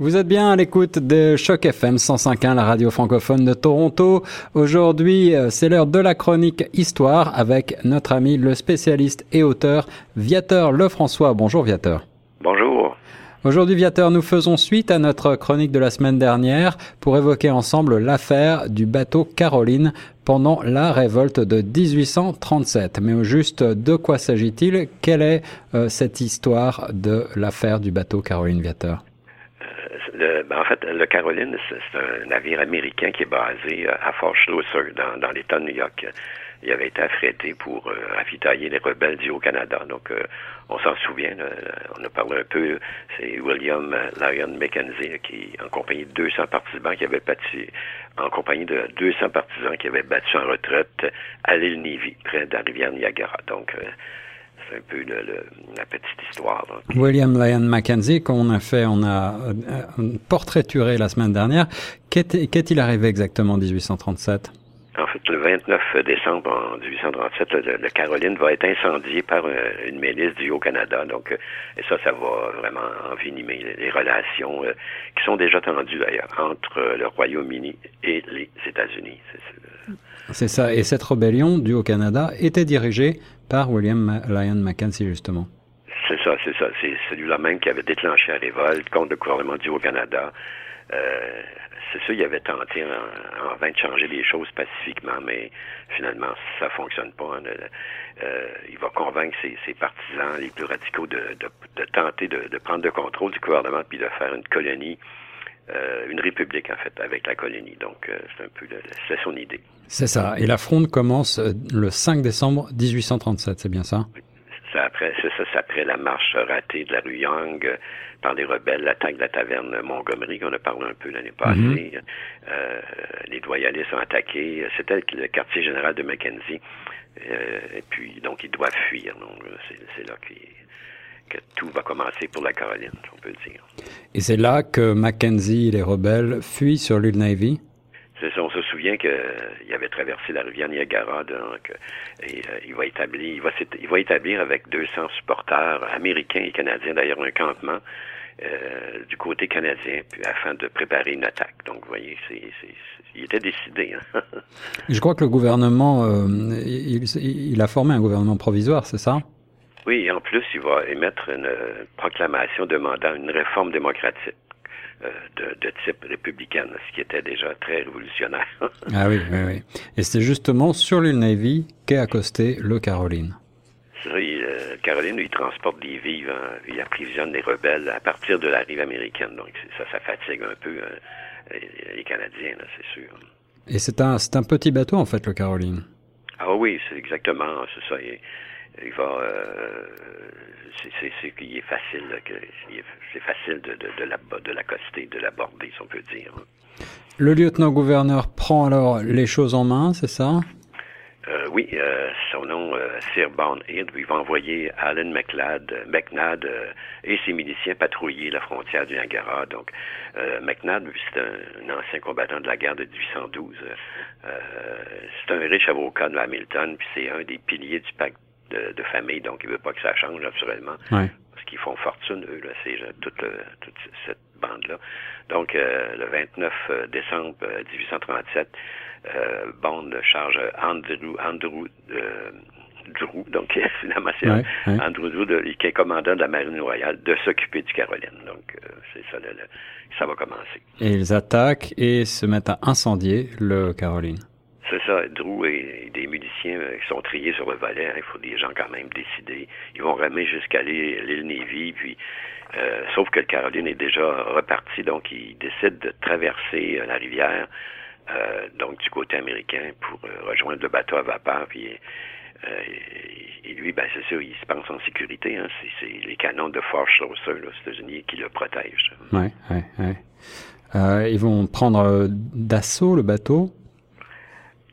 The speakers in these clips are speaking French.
Vous êtes bien à l'écoute de Choc FM 105.1, la radio francophone de Toronto. Aujourd'hui, euh, c'est l'heure de la chronique Histoire avec notre ami le spécialiste et auteur Viateur Lefrançois. Bonjour Viateur. Bonjour. Aujourd'hui, Viateur, nous faisons suite à notre chronique de la semaine dernière pour évoquer ensemble l'affaire du bateau Caroline pendant la révolte de 1837. Mais au juste, de quoi s'agit-il? Quelle est euh, cette histoire de l'affaire du bateau Caroline Viateur? Le, ben, en fait, le Caroline, c'est un navire américain qui est basé euh, à Fort Schlosser, dans, dans l'État de New York. Il avait été affrété pour euh, ravitailler les rebelles du Haut-Canada. Donc, euh, on s'en souvient. on a parlé un peu. C'est William Lyon Mackenzie qui, en compagnie de 200 partisans, qui avait battu, en compagnie de 200 partisans qui avaient battu en retraite à l'île Navy, près de la rivière Niagara. Donc, un peu la petite histoire. William Lyon Mackenzie, qu'on a fait, on a euh, portraituré la semaine dernière. Qu'est-il arrivé exactement en 1837? En fait, le 29 décembre en 1837, le, Caroline va être incendié par euh, une milice du Haut-Canada. Donc, euh, et ça, ça va vraiment envenimer les, relations qui sont déjà tendues d'ailleurs entre le Royaume-Uni et les États-Unis. C'est ça. Et cette rébellion du Haut-Canada était dirigée par William Lyon Mackenzie, justement. C'est ça, c'est ça. C'est celui-là même qui avait déclenché la révolte contre le gouvernement du Haut-Canada. Euh, c'est ça, il avait tenté en, vain de changer les choses pacifiquement, mais finalement, ça fonctionne pas. Hein. Euh, il va convaincre ses, partisans les plus radicaux de, tenter de, prendre le contrôle du gouvernement puis de faire une colonie euh, une république, en fait, avec la colonie. Donc, euh, c'est un peu, c'est son idée. C'est ça. Et la fronde commence euh, le 5 décembre 1837, c'est bien ça? C'est après, c'est ça, c'est après la marche ratée de la rue Young par les rebelles, l'attaque de la taverne Montgomery, qu'on a parlé un peu l'année passée. Mm-hmm. les doyalistes ont attaqué. C'était le quartier général de Mackenzie. et puis, donc, ils doivent fuir. Donc, c'est, là qu'ils que tout va commencer pour la Caroline, on peut le dire. Et c'est là que Mackenzie et les rebelles fuient sur l'île Navy? On se souvient qu'il avait traversé la rivière Niagara, donc, et euh, il va établir, il va, il va établir avec 200 supporters américains et canadiens d'ailleurs un campement euh, du côté canadien, puis afin de préparer une attaque. Donc, vous voyez, c'est, il était décidé. Hein. Je crois que le gouvernement, euh, il, il, a formé un gouvernement provisoire, c'est ça? Oui, et en plus, il va émettre une proclamation demandant une réforme démocratique. Euh, de, de, type républicaine, ce qui était déjà très révolutionnaire. ah oui, oui, oui. Et c'est justement sur l'île Navy qu'est accosté le Caroline. Oui, euh, Caroline, il transporte des vivres, hein, il approvisionne les rebelles à partir de la rive américaine. Donc ça, ça fatigue un peu euh, les, Canadiens, c'est sûr. Et c'est un, c'est un petit bateau, en fait, le Caroline. Ah oui, c'est exactement, c'est ça il va euh, c'est est facile c'est facile de de, de, la, de l'accoster, de l'aborder, si on peut dire. Le lieutenant-gouverneur prend alors les choses en main, c'est ça? Euh, oui, euh, son nom, euh, Sir Barnhill, il va envoyer Alan McLeod, euh, et ses miliciens patrouiller la frontière du Niagara. Donc, McNabb, c'est un, un, ancien combattant de la guerre de 1812. c'est un riche avocat de Hamilton, puis c'est un des piliers du pacte de, famille, donc il veut pas que ça change naturellement. Parce qu'ils font fortune, eux, là, c'est toute, toute cette bande-là. Donc, euh, le 29 euh, décembre 1837, euh, Bond charge Andrew, Andrew Drew, donc finalement c'est Andrew Drew, qui est commandant de la marine royale, de s'occuper du Caroline. Donc c'est ça, ça va commencer. Et ils attaquent et se mettent à incendier le Caroline. C'est ça, Drew et des musiciens euh, qui sont triés sur le volet. Hein, il faut des gens quand même décider. Ils vont ramer jusqu'à l'île Navy, puis euh, sauf que le Caroline est déjà reparti, donc ils décident de traverser euh, la rivière, donc du côté américain, pour rejoindre le bateau à vapeur. Puis et lui, ben c'est sûr, il se pense en sécurité. Hein, c'est les canons de Fort Schlosser, aux États-Unis, qui le protègent. Ouais, ouais, ouais. ils vont prendre d'assaut le bateau?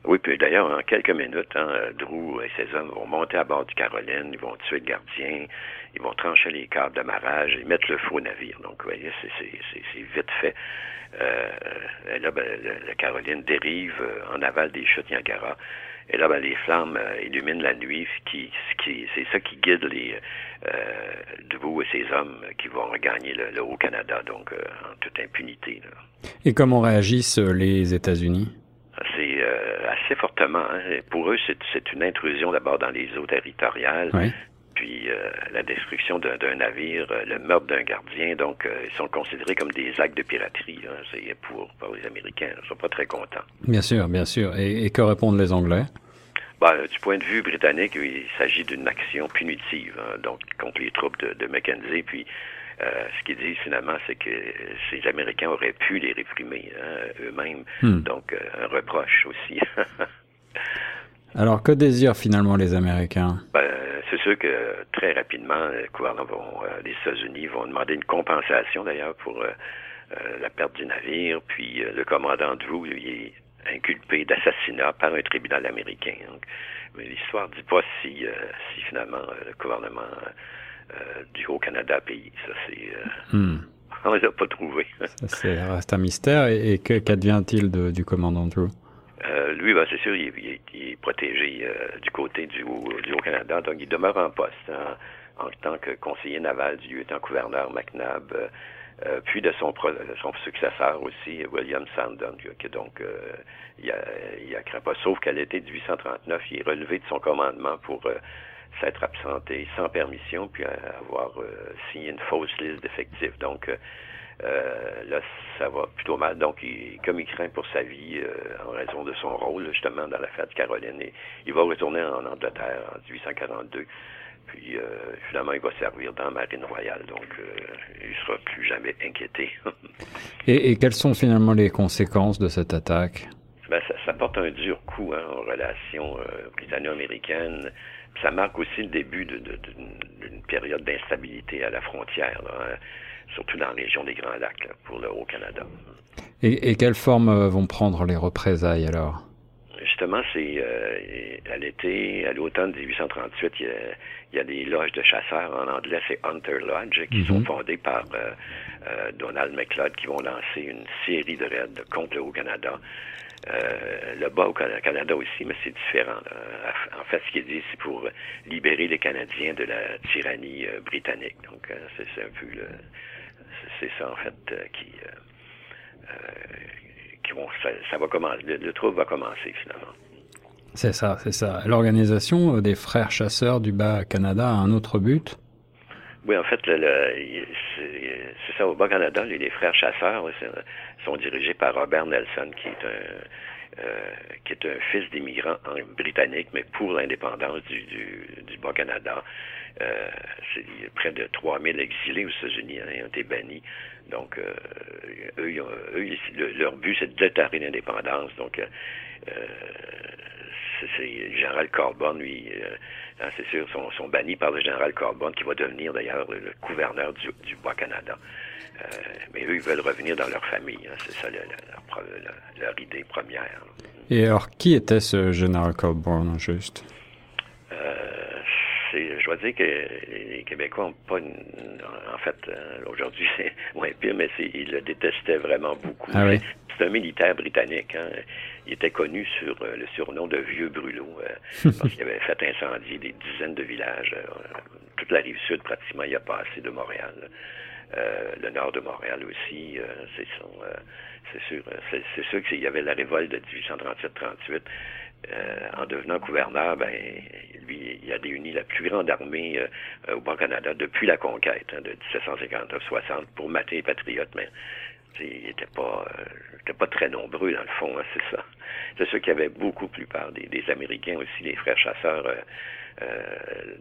Oui, puis d'ailleurs, en quelques minutes, hein, Drew et ses hommes vont monter à bord du Caroline, ils vont tuer le gardien, ils vont trancher les câbles d'amarrage et mettre le au navire. Donc, vous voyez, c'est vite fait. Euh, là, ben, le, Caroline dérive euh, en aval des chutes Niagara. Et là, ben, les flammes illuminent la nuit, qui, c'est ça qui guide les Debout et ses hommes qui vont regagner le, Haut-Canada, donc en toute impunité. Et comment réagissent les États-Unis? C'est assez fortement. Hein. Pour eux, c'est une intrusion d'abord dans les eaux territoriales. Oui puis euh, la destruction d'un navire, euh, le meurtre d'un gardien. Donc, euh, ils sont considérés comme des actes de piraterie. Hein. C'est pour, les Américains. Ils ne sont pas très contents. Bien sûr, bien sûr. Et, que répondent les Anglais? Ben, du point de vue britannique, il s'agit d'une action punitive, hein, donc contre les troupes de, Mackenzie. Puis, ce qu'ils disent finalement, c'est que ces Américains auraient pu les réprimer hein, eux-mêmes. Hmm. Donc, un reproche aussi. Alors, que désirent finalement les Américains? Ben, c'est sûr que très rapidement, le gouvernement euh, des États-Unis vont demander une compensation d'ailleurs pour euh, euh, la perte du navire. Puis le commandant Drew, lui, est inculpé d'assassinat par un tribunal américain. mais l'histoire ne dit pas si, si finalement le gouvernement du Haut-Canada a payé. Ça, c'est. Hmm. On ne l'a pas trouvé. Ça reste un mystère. Et, qu'advient-il du commandant Drew? Euh, lui, ben, c'est sûr, il, est protégé euh, du côté du, Haut-Canada, donc il demeure en poste hein, en tant que conseiller naval du lieutenant-gouverneur McNabb, euh, puis de son, son successeur aussi, William Sandon, qui donc il a, il a craint pas, sauf qu'à l'été 1839, il est relevé de son commandement pour s'être absenté sans permission, puis avoir signé une fausse liste d'effectifs. Donc, euh, là, ça va plutôt mal. Donc, il, comme il craint pour sa vie euh, en raison de son rôle, justement, dans l'affaire de Caroline, et, il va retourner en Angleterre en 1842. Puis, euh, finalement, il va servir dans la marine royale. Donc, il ne sera plus jamais inquiété. et, quelles sont finalement les conséquences de cette attaque? Ben, ça, porte un dur coup hein, aux relations Ça marque aussi le début d'une période d'instabilité à la frontière. Là, hein surtout dans la région des Grands Lacs, pour le Haut-Canada. Et, et quelle forme euh, vont prendre les représailles alors? Justement, c'est euh, à l'été, à l'automne 1838, il y, a, des loges de chasseurs en anglais, c'est Hunter Lodge, qui sont mhm. fondées par euh, Donald McLeod, qui vont lancer une série de raids contre le Haut-Canada. Le bas au Canada aussi, mais c'est différent. En fait, ce qu'il dit, c'est pour libérer les Canadiens de la tyrannie britannique. Donc, c'est un peu le, c'est ça en fait euh, qui, euh, euh, qui vont, ça, va commencer, le, trouble va commencer finalement. C'est ça, c'est ça. L'organisation des frères chasseurs du Bas-Canada a un autre but Oui, en fait, c'est ça, au Bas-Canada, les, frères chasseurs sont dirigés par Robert Nelson, qui est un, qui est un fils d'immigrants britanniques, mais pour l'indépendance du, du Bas-Canada. Euh, près de 3000 exilés aux États-Unis hein, ont été bannis. Donc, euh, eux, eux leur but, c'est de déterrer l'indépendance. Donc, euh, c'est le général Corbon, lui, hein, c'est sûr, sont, bannis par le général Corbon, qui va devenir d'ailleurs le, gouverneur du, du Bas-Canada. mais eux, ils veulent revenir dans leur famille. Hein, c'est ça leur, idée première. Et alors, qui était ce général Corbon, juste? Je dois dire que les Québécois n'ont pas en fait euh, aujourd'hui c'est moins pire, mais ils le détestaient vraiment beaucoup. Ah c'est un militaire britannique. Hein. Il était connu sur euh, le surnom de Vieux Brûlot euh, parce qu'il avait fait incendier des dizaines de villages. toute la rive sud, pratiquement, il a passé de Montréal. le nord de Montréal aussi, c'est c'est sûr, c'est sûr qu'il y avait la révolte de 1837-38 euh, en devenant gouverneur, ben, a réuni la plus grande armée euh, au Bas-Canada depuis la conquête hein, de 1759-60 pour mater les patriotes, mais il n'était pas, euh, pas très nombreux dans le fond, hein, c'est ça. C'est sûr qu'il y avait beaucoup plus peur des, Américains aussi, les frères chasseurs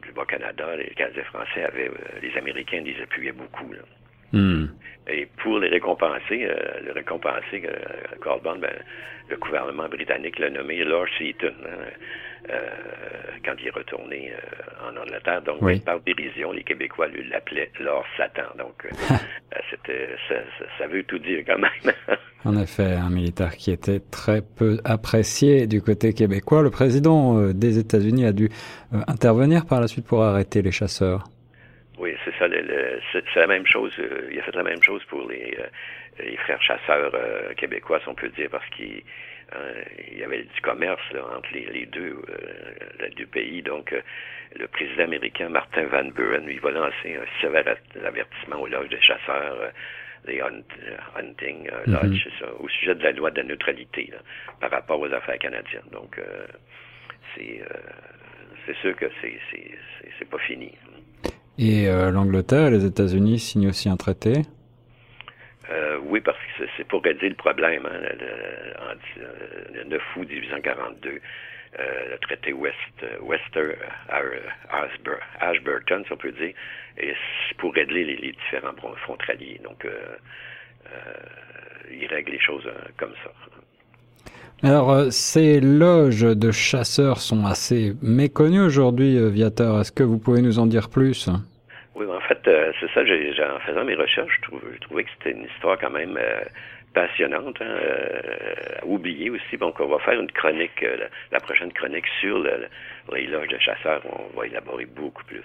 du Bas-Canada, les Canadiens français avaient, les Américains les appuyaient beaucoup. Hmm. Et pour les récompenser, euh, le récompenser, euh, ben, le gouvernement britannique l'a nommé Lord Seaton hein, euh, quand il est retourné euh, en Angleterre. Donc, par dérision, les Québécois lui l'appelaient Lord Satan. Donc, c'était, ça, ça, veut tout dire quand même. en effet, un militaire qui était très peu apprécié du côté québécois. Le président des États-Unis a dû intervenir par la suite pour arrêter les chasseurs. Oui, c'est ça. c'est, la même chose. Euh, il a fait la même chose pour les, euh, frères chasseurs québécois, si on peut dire, parce qu'il y avait du commerce entre les, deux, les deux pays. Donc, le président américain Martin Van Buren, lui, va lancer un sévère avertissement aux loges des chasseurs les hunting mm-hmm. lodge, ça, au sujet de la loi de la neutralité par rapport aux affaires canadiennes. Donc, c'est c'est sûr que c'est pas fini. Et euh, l'Angleterre et les États-Unis signent aussi un traité? Euh, Oui, parce que c'est pour régler le problème. Hein, le, 9 août 1842, euh, le traité West, Wester Ashburton, si on peut dire, et pour régler les, différents frontaliers. Donc, il règle les choses comme ça. Alors, euh, ces loges de chasseurs sont assez méconnues aujourd'hui, euh, Viateur. Est-ce que vous pouvez nous en dire plus? Oui, en fait, euh, c'est ça. En faisant mes recherches, je, trouvais que c'était une histoire quand même passionnante, hein, à oublier aussi. Donc, on va faire une chronique, la, prochaine chronique sur les loges de chasseurs. On va élaborer beaucoup plus.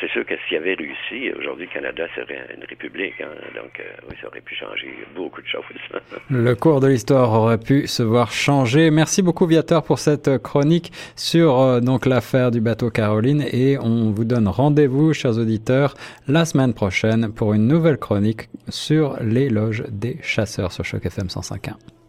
C'est sûr que s'il avait réussi, aujourd'hui, le Canada serait une république. Hein, donc, euh, oui, ça aurait pu changer beaucoup de choses. le cours de l'histoire aurait pu se voir changer. Merci beaucoup, Viateur, pour cette chronique sur euh, donc l'affaire du bateau Caroline. Et on vous donne rendez-vous, chers auditeurs, la semaine prochaine pour une nouvelle chronique sur les loges des chasseurs sur Choc FM 105.1.